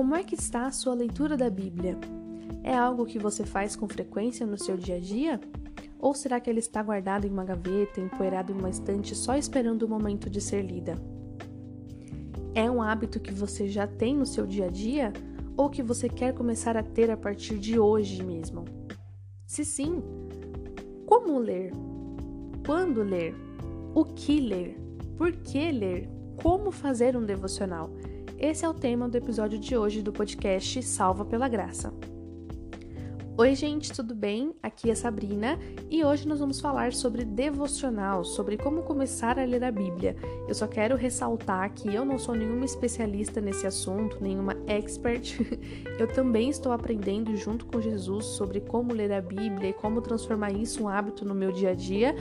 Como é que está a sua leitura da Bíblia? É algo que você faz com frequência no seu dia a dia? Ou será que ele está guardado em uma gaveta, empoeirado em uma estante, só esperando o momento de ser lida? É um hábito que você já tem no seu dia a dia ou que você quer começar a ter a partir de hoje mesmo? Se sim, como ler? Quando ler? O que ler? Por que ler? Como fazer um devocional? Esse é o tema do episódio de hoje do podcast Salva pela Graça. Oi, gente, tudo bem? Aqui é Sabrina e hoje nós vamos falar sobre devocional, sobre como começar a ler a Bíblia. Eu só quero ressaltar que eu não sou nenhuma especialista nesse assunto, nenhuma expert. Eu também estou aprendendo junto com Jesus sobre como ler a Bíblia e como transformar isso um hábito no meu dia a dia.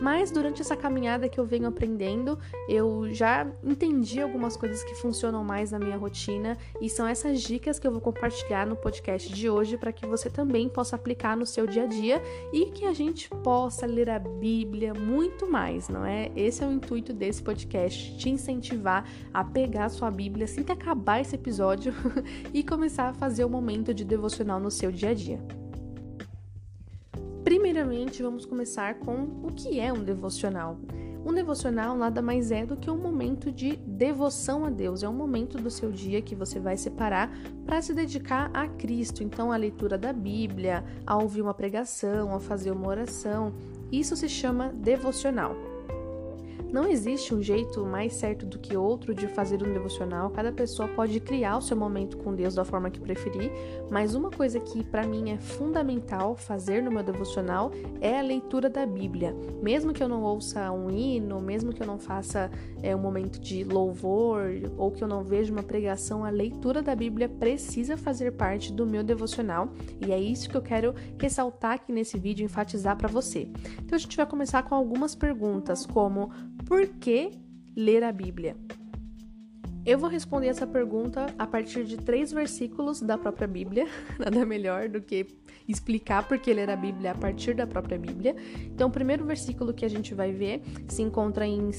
Mas durante essa caminhada que eu venho aprendendo, eu já entendi algumas coisas que funcionam mais na minha rotina e são essas dicas que eu vou compartilhar no podcast de hoje para que você também possa aplicar no seu dia a dia e que a gente possa ler a Bíblia muito mais, não é? Esse é o intuito desse podcast, te incentivar a pegar a sua Bíblia assim que acabar esse episódio e começar a fazer o momento de devocional no seu dia a dia. Primeiramente, vamos começar com o que é um devocional. Um devocional nada mais é do que um momento de devoção a Deus, é um momento do seu dia que você vai separar para se dedicar a Cristo. Então, a leitura da Bíblia, a ouvir uma pregação, a fazer uma oração, isso se chama devocional. Não existe um jeito mais certo do que outro de fazer um devocional. Cada pessoa pode criar o seu momento com Deus da forma que preferir, mas uma coisa que para mim é fundamental fazer no meu devocional é a leitura da Bíblia. Mesmo que eu não ouça um hino, mesmo que eu não faça é, um momento de louvor ou que eu não veja uma pregação, a leitura da Bíblia precisa fazer parte do meu devocional e é isso que eu quero ressaltar aqui nesse vídeo, enfatizar para você. Então a gente vai começar com algumas perguntas, como por que ler a Bíblia? Eu vou responder essa pergunta a partir de três versículos da própria Bíblia. Nada melhor do que explicar por que ler a Bíblia a partir da própria Bíblia. Então, o primeiro versículo que a gente vai ver se encontra em 2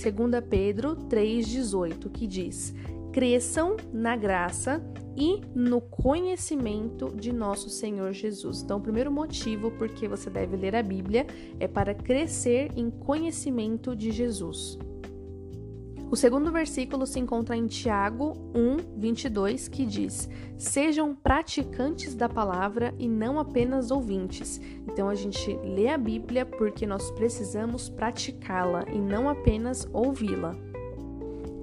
Pedro 3,18, que diz: Cresçam na graça e no conhecimento de nosso Senhor Jesus. Então, o primeiro motivo por que você deve ler a Bíblia é para crescer em conhecimento de Jesus. O segundo versículo se encontra em Tiago 1, 22, que diz: Sejam praticantes da palavra e não apenas ouvintes. Então a gente lê a Bíblia porque nós precisamos praticá-la e não apenas ouvi-la.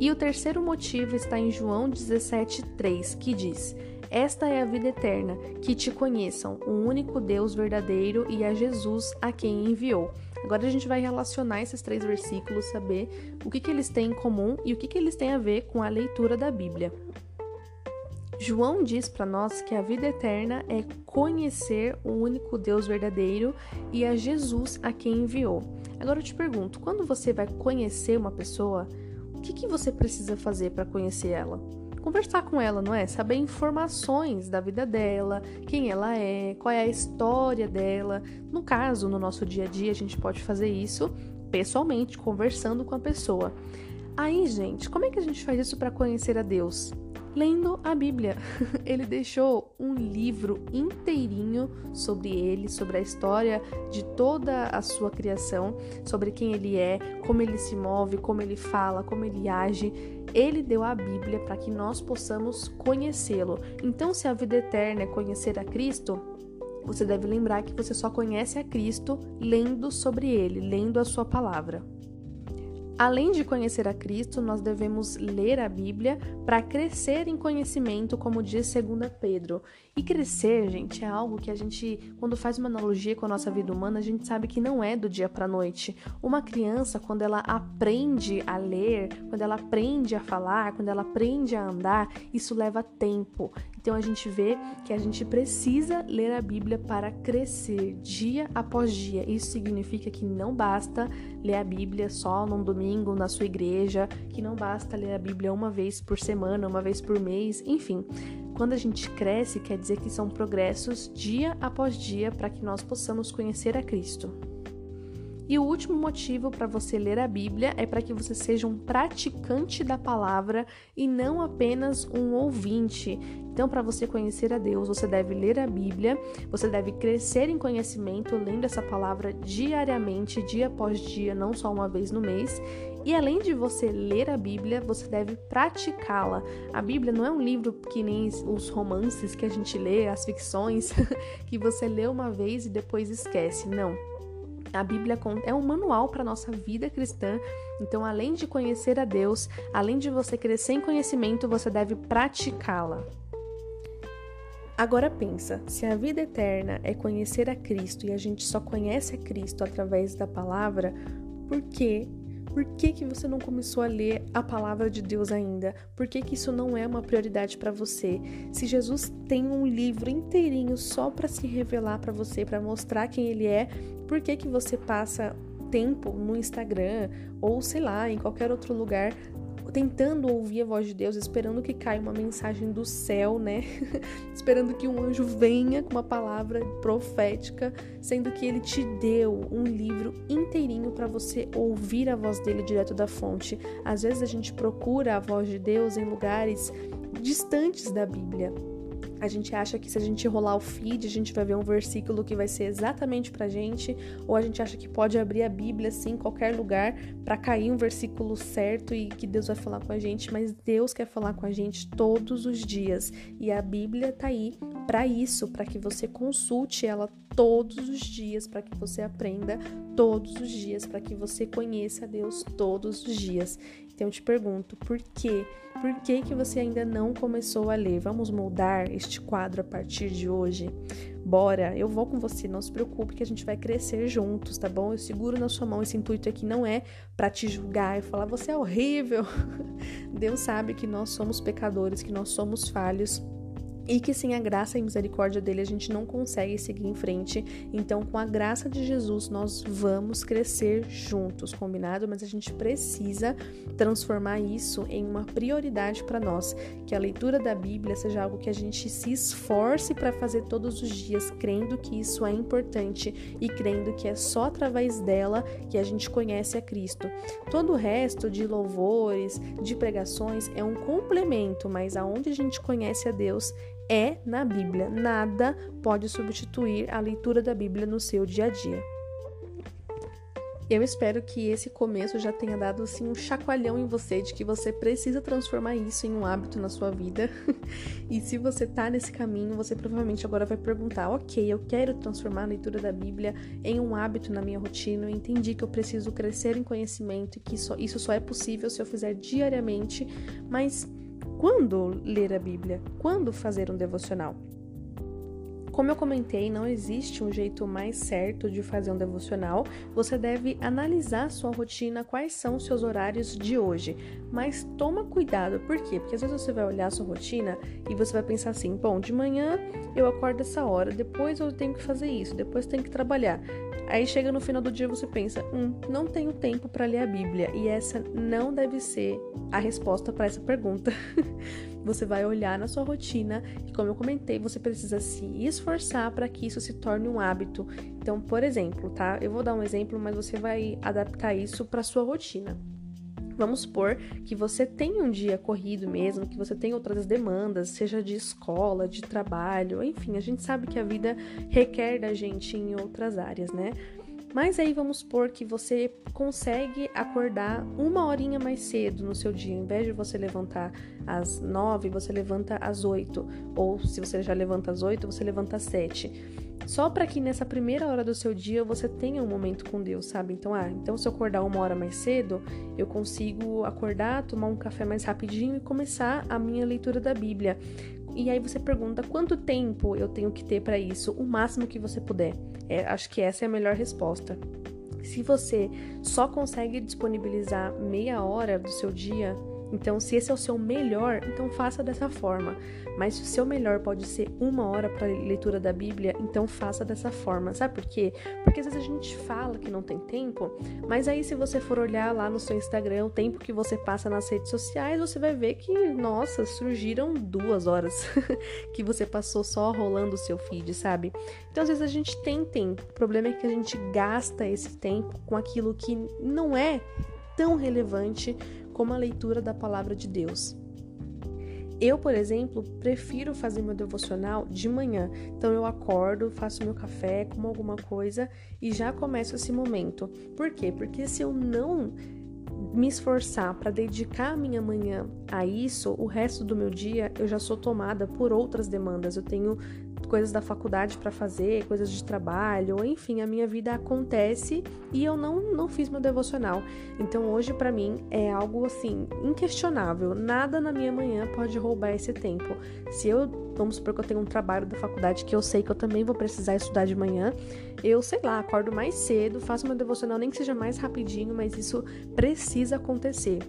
E o terceiro motivo está em João 17, 3, que diz: esta é a vida eterna, que te conheçam, o único Deus verdadeiro e a Jesus a quem enviou. Agora a gente vai relacionar esses três versículos, saber o que, que eles têm em comum e o que, que eles têm a ver com a leitura da Bíblia. João diz para nós que a vida eterna é conhecer o único Deus verdadeiro e a Jesus a quem enviou. Agora eu te pergunto, quando você vai conhecer uma pessoa, o que, que você precisa fazer para conhecer ela? conversar com ela, não é? Saber informações da vida dela, quem ela é, qual é a história dela. No caso, no nosso dia a dia, a gente pode fazer isso pessoalmente, conversando com a pessoa. Aí, gente, como é que a gente faz isso para conhecer a Deus? Lendo a Bíblia. Ele deixou um livro inteirinho sobre ele, sobre a história de toda a sua criação, sobre quem ele é, como ele se move, como ele fala, como ele age. Ele deu a Bíblia para que nós possamos conhecê-lo. Então, se a vida eterna é conhecer a Cristo, você deve lembrar que você só conhece a Cristo lendo sobre ele, lendo a sua palavra. Além de conhecer a Cristo, nós devemos ler a Bíblia para crescer em conhecimento, como diz 2 Pedro. E crescer, gente, é algo que a gente, quando faz uma analogia com a nossa vida humana, a gente sabe que não é do dia para a noite. Uma criança, quando ela aprende a ler, quando ela aprende a falar, quando ela aprende a andar, isso leva tempo. Então a gente vê que a gente precisa ler a Bíblia para crescer dia após dia. Isso significa que não basta ler a Bíblia só num domingo na sua igreja, que não basta ler a Bíblia uma vez por semana, uma vez por mês, enfim. Quando a gente cresce, quer dizer que são progressos dia após dia para que nós possamos conhecer a Cristo. E o último motivo para você ler a Bíblia é para que você seja um praticante da palavra e não apenas um ouvinte. Então, para você conhecer a Deus, você deve ler a Bíblia, você deve crescer em conhecimento lendo essa palavra diariamente, dia após dia, não só uma vez no mês. E além de você ler a Bíblia, você deve praticá-la. A Bíblia não é um livro que nem os romances que a gente lê, as ficções, que você lê uma vez e depois esquece. Não. A Bíblia é um manual para a nossa vida cristã. Então, além de conhecer a Deus, além de você crescer em conhecimento, você deve praticá-la. Agora pensa, se a vida eterna é conhecer a Cristo e a gente só conhece a Cristo através da palavra, por que por que, que você não começou a ler a palavra de Deus ainda? Por que, que isso não é uma prioridade para você? Se Jesus tem um livro inteirinho só para se revelar para você, para mostrar quem ele é, por que, que você passa tempo no Instagram ou sei lá, em qualquer outro lugar tentando ouvir a voz de Deus, esperando que caia uma mensagem do céu, né? esperando que um anjo venha com uma palavra profética, sendo que ele te deu um livro inteirinho para você ouvir a voz dele direto da fonte. Às vezes a gente procura a voz de Deus em lugares distantes da Bíblia. A gente acha que se a gente rolar o feed, a gente vai ver um versículo que vai ser exatamente pra gente, ou a gente acha que pode abrir a Bíblia assim em qualquer lugar para cair um versículo certo e que Deus vai falar com a gente, mas Deus quer falar com a gente todos os dias. E a Bíblia tá aí para isso, para que você consulte ela todos os dias, para que você aprenda todos os dias, para que você conheça a Deus todos os dias. Então eu te pergunto, por quê? Por que, que você ainda não começou a ler? Vamos moldar este quadro a partir de hoje? Bora, eu vou com você, não se preocupe que a gente vai crescer juntos, tá bom? Eu seguro na sua mão, esse intuito aqui não é para te julgar e falar você é horrível. Deus sabe que nós somos pecadores, que nós somos falhos e que sem a graça e misericórdia dele a gente não consegue seguir em frente. Então, com a graça de Jesus, nós vamos crescer juntos, combinado? Mas a gente precisa transformar isso em uma prioridade para nós, que a leitura da Bíblia seja algo que a gente se esforce para fazer todos os dias, crendo que isso é importante e crendo que é só através dela que a gente conhece a Cristo. Todo o resto de louvores, de pregações é um complemento, mas aonde a gente conhece a Deus é na Bíblia. Nada pode substituir a leitura da Bíblia no seu dia a dia. Eu espero que esse começo já tenha dado assim um chacoalhão em você de que você precisa transformar isso em um hábito na sua vida. e se você tá nesse caminho, você provavelmente agora vai perguntar: "OK, eu quero transformar a leitura da Bíblia em um hábito na minha rotina. Eu entendi que eu preciso crescer em conhecimento e que isso, isso só é possível se eu fizer diariamente, mas quando ler a Bíblia? Quando fazer um devocional? Como eu comentei, não existe um jeito mais certo de fazer um devocional. Você deve analisar sua rotina, quais são seus horários de hoje. Mas toma cuidado, por quê? Porque às vezes você vai olhar a sua rotina e você vai pensar assim: bom, de manhã eu acordo essa hora, depois eu tenho que fazer isso, depois tenho que trabalhar. Aí chega no final do dia você pensa: hum, não tenho tempo para ler a Bíblia. E essa não deve ser a resposta para essa pergunta. você vai olhar na sua rotina e, como eu comentei, você precisa se esforçar para que isso se torne um hábito. Então, por exemplo, tá? Eu vou dar um exemplo, mas você vai adaptar isso para sua rotina. Vamos supor que você tem um dia corrido mesmo, que você tem outras demandas, seja de escola, de trabalho, enfim, a gente sabe que a vida requer da gente em outras áreas, né? Mas aí vamos supor que você consegue acordar uma horinha mais cedo no seu dia. Em vez de você levantar às nove, você levanta às oito. Ou se você já levanta às oito, você levanta às sete. Só para que nessa primeira hora do seu dia você tenha um momento com Deus, sabe? Então, ah, então se eu acordar uma hora mais cedo, eu consigo acordar, tomar um café mais rapidinho e começar a minha leitura da Bíblia. E aí você pergunta quanto tempo eu tenho que ter para isso? O máximo que você puder. É, acho que essa é a melhor resposta. Se você só consegue disponibilizar meia hora do seu dia, Então, se esse é o seu melhor, então faça dessa forma. Mas se o seu melhor pode ser uma hora para leitura da Bíblia, então faça dessa forma. Sabe por quê? Porque às vezes a gente fala que não tem tempo, mas aí se você for olhar lá no seu Instagram o tempo que você passa nas redes sociais, você vai ver que, nossa, surgiram duas horas que você passou só rolando o seu feed, sabe? Então às vezes a gente tem tempo. O problema é que a gente gasta esse tempo com aquilo que não é tão relevante como a leitura da palavra de Deus. Eu, por exemplo, prefiro fazer meu devocional de manhã. Então eu acordo, faço meu café, como alguma coisa e já começo esse momento. Por quê? Porque se eu não me esforçar para dedicar a minha manhã a isso, o resto do meu dia eu já sou tomada por outras demandas. Eu tenho coisas da faculdade para fazer, coisas de trabalho, enfim, a minha vida acontece e eu não não fiz meu devocional. Então hoje para mim é algo assim inquestionável. Nada na minha manhã pode roubar esse tempo. Se eu vamos supor que eu tenho um trabalho da faculdade que eu sei que eu também vou precisar estudar de manhã, eu sei lá, acordo mais cedo, faço meu devocional nem que seja mais rapidinho, mas isso precisa acontecer.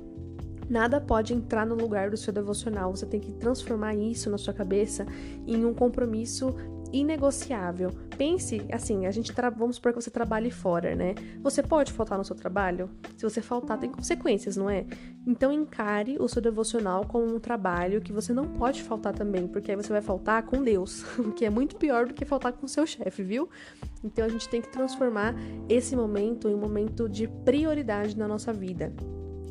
Nada pode entrar no lugar do seu devocional. Você tem que transformar isso na sua cabeça em um compromisso inegociável. Pense assim, a gente vamos supor que você trabalhe fora, né? Você pode faltar no seu trabalho? Se você faltar, tem consequências, não é? Então encare o seu devocional como um trabalho que você não pode faltar também, porque aí você vai faltar com Deus, o que é muito pior do que faltar com o seu chefe, viu? Então a gente tem que transformar esse momento em um momento de prioridade na nossa vida.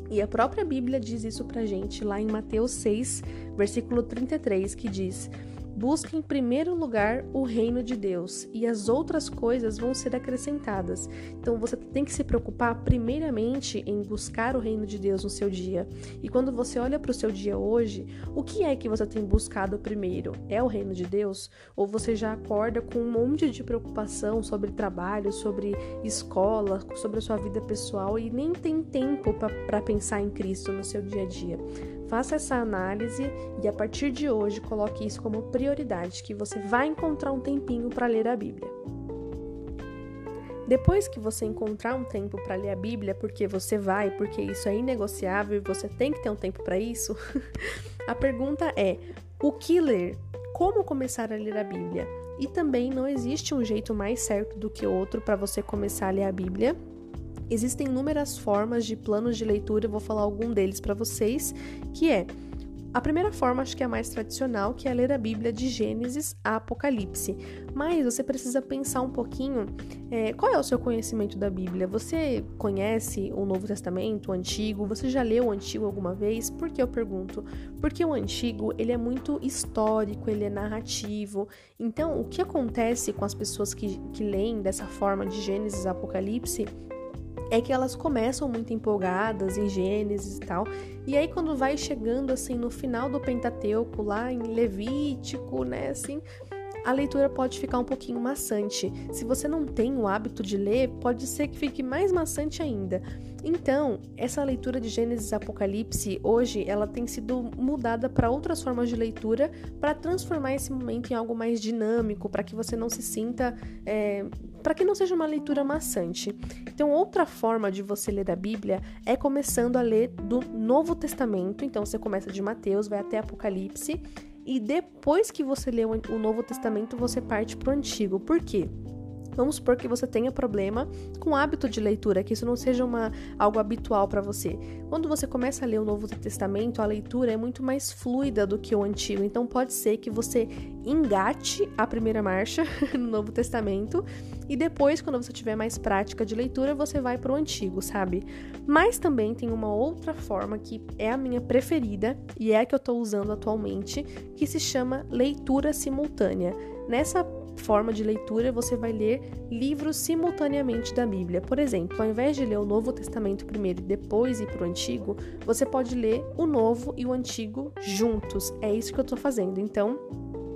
E a própria Bíblia diz isso pra gente lá em Mateus 6, versículo 33, que diz: Busque em primeiro lugar o reino de Deus e as outras coisas vão ser acrescentadas. Então você tem que se preocupar primeiramente em buscar o reino de Deus no seu dia. E quando você olha para o seu dia hoje, o que é que você tem buscado primeiro? É o reino de Deus? Ou você já acorda com um monte de preocupação sobre trabalho, sobre escola, sobre a sua vida pessoal e nem tem tempo para pensar em Cristo no seu dia a dia? Faça essa análise e a partir de hoje coloque isso como prioridade, que você vai encontrar um tempinho para ler a Bíblia. Depois que você encontrar um tempo para ler a Bíblia, porque você vai, porque isso é inegociável e você tem que ter um tempo para isso, a pergunta é: o que ler? Como começar a ler a Bíblia? E também não existe um jeito mais certo do que outro para você começar a ler a Bíblia. Existem inúmeras formas de planos de leitura, eu vou falar algum deles para vocês, que é a primeira forma, acho que é a mais tradicional, que é ler a Bíblia de Gênesis a Apocalipse. Mas você precisa pensar um pouquinho é, qual é o seu conhecimento da Bíblia. Você conhece o Novo Testamento, o Antigo? Você já leu o Antigo alguma vez? Por que eu pergunto? Porque o Antigo ele é muito histórico, ele é narrativo. Então, o que acontece com as pessoas que, que leem dessa forma de Gênesis a Apocalipse é que elas começam muito empolgadas em Gênesis e tal, e aí quando vai chegando assim no final do Pentateuco, lá em Levítico, né, assim, a leitura pode ficar um pouquinho maçante. Se você não tem o hábito de ler, pode ser que fique mais maçante ainda. Então, essa leitura de Gênesis e Apocalipse, hoje, ela tem sido mudada para outras formas de leitura para transformar esse momento em algo mais dinâmico, para que você não se sinta. É, para que não seja uma leitura maçante. Então, outra forma de você ler a Bíblia é começando a ler do Novo Testamento. Então, você começa de Mateus, vai até Apocalipse e depois que você lê o Novo Testamento, você parte para o Antigo. Por quê? Vamos supor que você tenha problema com o hábito de leitura, que isso não seja uma, algo habitual para você. Quando você começa a ler o Novo Testamento, a leitura é muito mais fluida do que o Antigo. Então pode ser que você engate a primeira marcha no Novo Testamento e depois, quando você tiver mais prática de leitura, você vai para o Antigo, sabe? Mas também tem uma outra forma que é a minha preferida e é a que eu estou usando atualmente, que se chama leitura simultânea. Nessa forma de leitura, você vai ler livros simultaneamente da Bíblia. Por exemplo, ao invés de ler o Novo Testamento primeiro e depois ir para o Antigo, você pode ler o Novo e o Antigo juntos. É isso que eu estou fazendo. Então,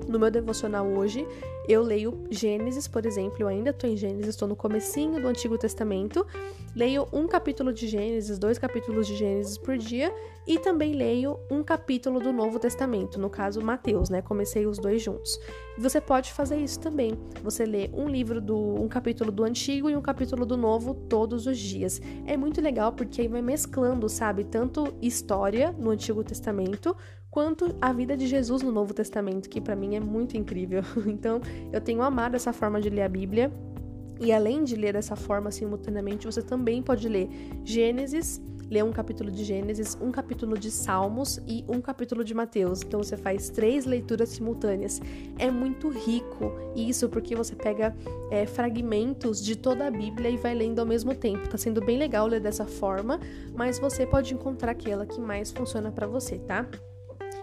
no meu devocional hoje, eu leio Gênesis, por exemplo, eu ainda estou em Gênesis, estou no comecinho do Antigo Testamento, leio um capítulo de Gênesis, dois capítulos de Gênesis por dia e também leio um capítulo do Novo Testamento, no caso Mateus, né? Comecei os dois juntos. Você pode fazer isso também. Você lê um livro do um capítulo do Antigo e um capítulo do Novo todos os dias. É muito legal porque aí vai mesclando, sabe, tanto história no Antigo Testamento quanto a vida de Jesus no Novo Testamento, que para mim é muito incrível. Então, eu tenho amado essa forma de ler a Bíblia. E além de ler dessa forma simultaneamente, você também pode ler Gênesis, ler um capítulo de Gênesis, um capítulo de Salmos e um capítulo de Mateus. Então você faz três leituras simultâneas. É muito rico isso porque você pega é, fragmentos de toda a Bíblia e vai lendo ao mesmo tempo. Tá sendo bem legal ler dessa forma, mas você pode encontrar aquela que mais funciona para você, tá?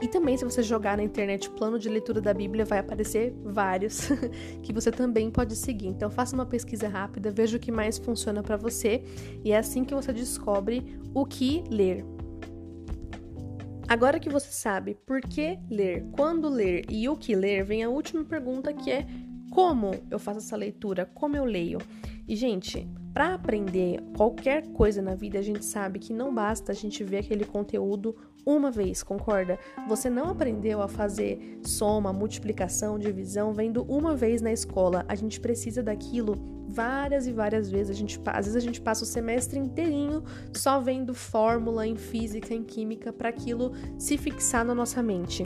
E também, se você jogar na internet plano de leitura da Bíblia, vai aparecer vários que você também pode seguir. Então, faça uma pesquisa rápida, veja o que mais funciona para você e é assim que você descobre o que ler. Agora que você sabe por que ler, quando ler e o que ler, vem a última pergunta que é como eu faço essa leitura, como eu leio. E, gente, para aprender qualquer coisa na vida, a gente sabe que não basta a gente ver aquele conteúdo uma vez, concorda? Você não aprendeu a fazer soma, multiplicação, divisão vendo uma vez na escola. A gente precisa daquilo várias e várias vezes. A gente, às vezes a gente passa o semestre inteirinho só vendo fórmula em física, em química, para aquilo se fixar na nossa mente.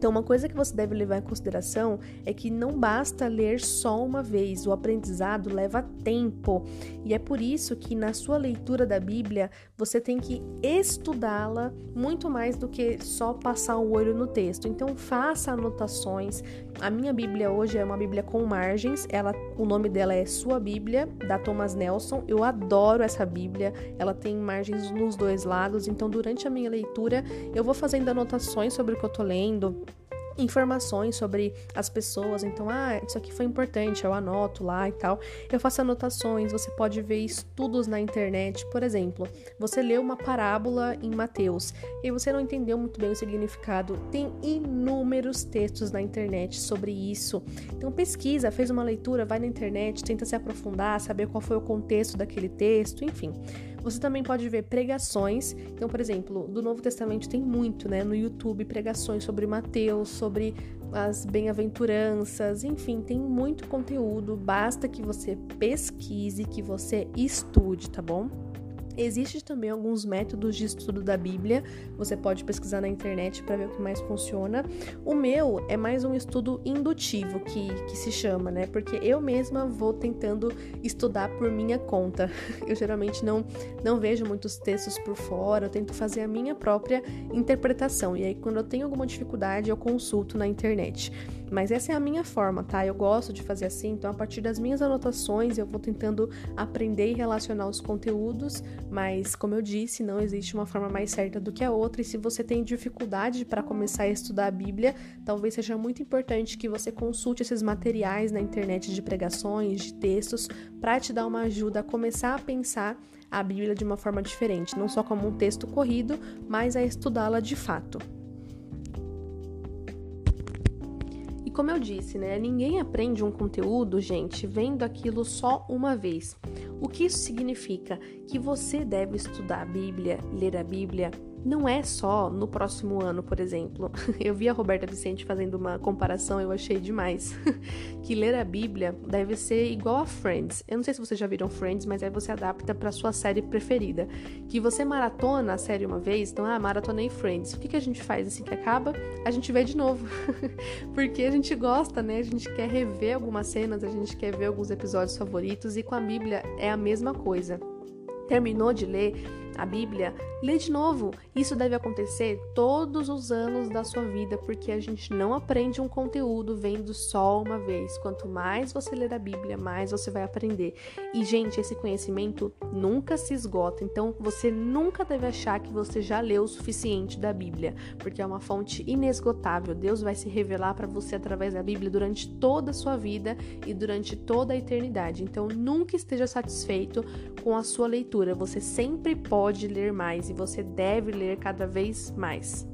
Então, uma coisa que você deve levar em consideração é que não basta ler só uma vez, o aprendizado leva tempo. E é por isso que na sua leitura da Bíblia você tem que estudá-la muito mais do que só passar o olho no texto. Então, faça anotações. A minha Bíblia hoje é uma Bíblia com margens, ela, o nome dela é Sua Bíblia, da Thomas Nelson. Eu adoro essa Bíblia, ela tem margens nos dois lados, então durante a minha leitura eu vou fazendo anotações sobre o que eu tô lendo, informações sobre as pessoas. Então, ah, isso aqui foi importante, eu anoto lá e tal. Eu faço anotações, você pode ver estudos na internet. Por exemplo, você leu uma parábola em Mateus e você não entendeu muito bem o significado. Tem inúmeros textos na internet sobre isso. Então, pesquisa, fez uma leitura, vai na internet, tenta se aprofundar, saber qual foi o contexto daquele texto, enfim. Você também pode ver pregações. Então, por exemplo, do Novo Testamento tem muito, né? No YouTube, pregações sobre Mateus, sobre as bem-aventuranças, enfim, tem muito conteúdo. Basta que você pesquise, que você estude, tá bom? Existem também alguns métodos de estudo da Bíblia, você pode pesquisar na internet para ver o que mais funciona. O meu é mais um estudo indutivo, que, que se chama, né? Porque eu mesma vou tentando estudar por minha conta. Eu geralmente não, não vejo muitos textos por fora, eu tento fazer a minha própria interpretação. E aí, quando eu tenho alguma dificuldade, eu consulto na internet. Mas essa é a minha forma, tá? Eu gosto de fazer assim, então a partir das minhas anotações eu vou tentando aprender e relacionar os conteúdos, mas como eu disse, não existe uma forma mais certa do que a outra, e se você tem dificuldade para começar a estudar a Bíblia, talvez seja muito importante que você consulte esses materiais na internet de pregações, de textos, para te dar uma ajuda a começar a pensar a Bíblia de uma forma diferente, não só como um texto corrido, mas a estudá-la de fato. Como eu disse, né, ninguém aprende um conteúdo, gente, vendo aquilo só uma vez. O que isso significa? Que você deve estudar a Bíblia, ler a Bíblia não é só no próximo ano, por exemplo. Eu vi a Roberta Vicente fazendo uma comparação, eu achei demais. que ler a Bíblia deve ser igual a Friends. Eu não sei se vocês já viram Friends, mas aí você adapta para sua série preferida. Que você maratona a série uma vez, então, ah, maratonei Friends. O que, que a gente faz assim que acaba? A gente vê de novo. Porque a gente gosta, né? A gente quer rever algumas cenas, a gente quer ver alguns episódios favoritos, e com a Bíblia é a mesma coisa. Terminou de ler, a Bíblia, lê de novo. Isso deve acontecer todos os anos da sua vida, porque a gente não aprende um conteúdo vendo só uma vez. Quanto mais você ler a Bíblia, mais você vai aprender. E, gente, esse conhecimento nunca se esgota. Então, você nunca deve achar que você já leu o suficiente da Bíblia, porque é uma fonte inesgotável. Deus vai se revelar para você através da Bíblia durante toda a sua vida e durante toda a eternidade. Então, nunca esteja satisfeito com a sua leitura. Você sempre pode pode ler mais e você deve ler cada vez mais.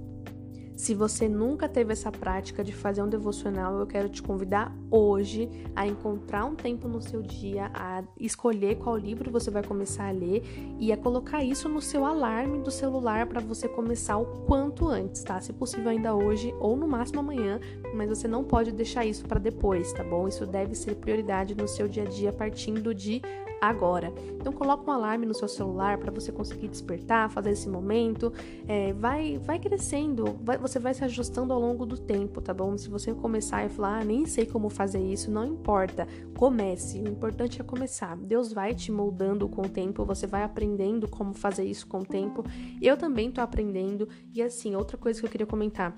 Se você nunca teve essa prática de fazer um devocional, eu quero te convidar hoje a encontrar um tempo no seu dia, a escolher qual livro você vai começar a ler e a colocar isso no seu alarme do celular para você começar o quanto antes, tá? Se possível ainda hoje ou no máximo amanhã, mas você não pode deixar isso para depois, tá bom? Isso deve ser prioridade no seu dia a dia partindo de agora. Então coloca um alarme no seu celular para você conseguir despertar, fazer esse momento. É, vai, vai crescendo, vai, você vai se ajustando ao longo do tempo, tá bom? Se você começar e falar, ah, nem sei como fazer isso, não importa. Comece. O importante é começar. Deus vai te moldando com o tempo, você vai aprendendo como fazer isso com o tempo. Eu também tô aprendendo. E assim, outra coisa que eu queria comentar.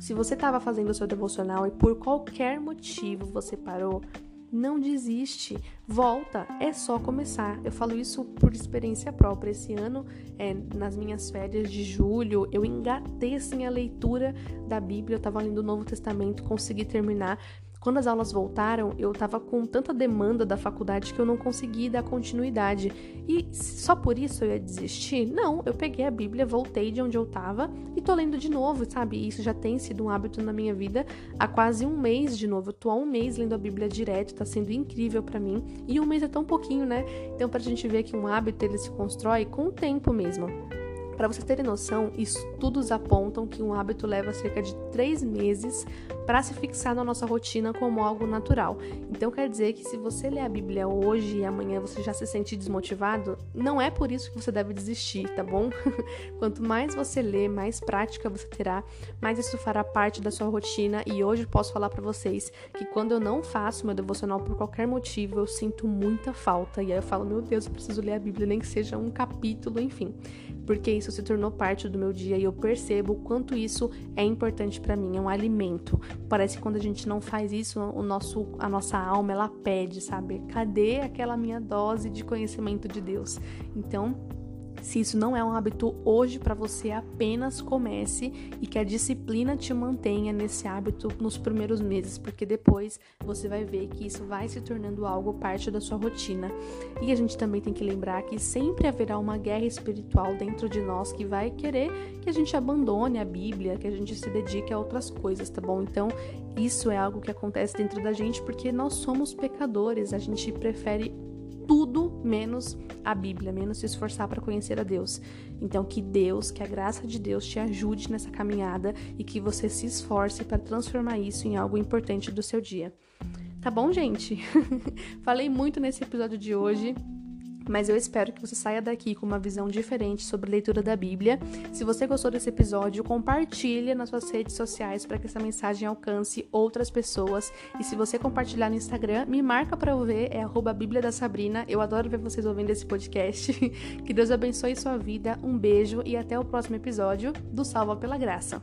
Se você estava fazendo o seu devocional e por qualquer motivo você parou, não desiste, volta, é só começar. Eu falo isso por experiência própria. Esse ano, é, nas minhas férias de julho, eu engatei assim a leitura da Bíblia, eu estava lendo o Novo Testamento, consegui terminar. Quando as aulas voltaram, eu estava com tanta demanda da faculdade que eu não consegui dar continuidade. E só por isso eu ia desistir? Não, eu peguei a Bíblia, voltei de onde eu estava e tô lendo de novo, sabe? Isso já tem sido um hábito na minha vida há quase um mês de novo. Eu tô há um mês lendo a Bíblia direto, tá sendo incrível para mim. E um mês é tão pouquinho, né? Então, pra gente ver que um hábito ele se constrói com o tempo mesmo. Para vocês terem noção, estudos apontam que um hábito leva cerca de três meses para se fixar na nossa rotina como algo natural. Então quer dizer que se você ler a Bíblia hoje e amanhã você já se sentir desmotivado, não é por isso que você deve desistir, tá bom? Quanto mais você ler, mais prática você terá, mais isso fará parte da sua rotina. E hoje posso falar para vocês que quando eu não faço meu devocional por qualquer motivo, eu sinto muita falta. E aí eu falo, meu Deus, eu preciso ler a Bíblia, nem que seja um capítulo, enfim porque isso se tornou parte do meu dia e eu percebo o quanto isso é importante para mim, é um alimento. Parece que quando a gente não faz isso, o nosso, a nossa alma ela pede, sabe? Cadê aquela minha dose de conhecimento de Deus? Então, se isso não é um hábito hoje para você, apenas comece e que a disciplina te mantenha nesse hábito nos primeiros meses, porque depois você vai ver que isso vai se tornando algo parte da sua rotina. E a gente também tem que lembrar que sempre haverá uma guerra espiritual dentro de nós que vai querer que a gente abandone a Bíblia, que a gente se dedique a outras coisas, tá bom? Então, isso é algo que acontece dentro da gente porque nós somos pecadores, a gente prefere tudo menos a Bíblia, menos se esforçar para conhecer a Deus. Então, que Deus, que a graça de Deus te ajude nessa caminhada e que você se esforce para transformar isso em algo importante do seu dia. Tá bom, gente? Falei muito nesse episódio de hoje. Mas eu espero que você saia daqui com uma visão diferente sobre a leitura da Bíblia. Se você gostou desse episódio, compartilhe nas suas redes sociais para que essa mensagem alcance outras pessoas. E se você compartilhar no Instagram, me marca para eu ver, é arroba Bíblia da Sabrina. Eu adoro ver vocês ouvindo esse podcast. que Deus abençoe sua vida, um beijo e até o próximo episódio do Salva pela Graça.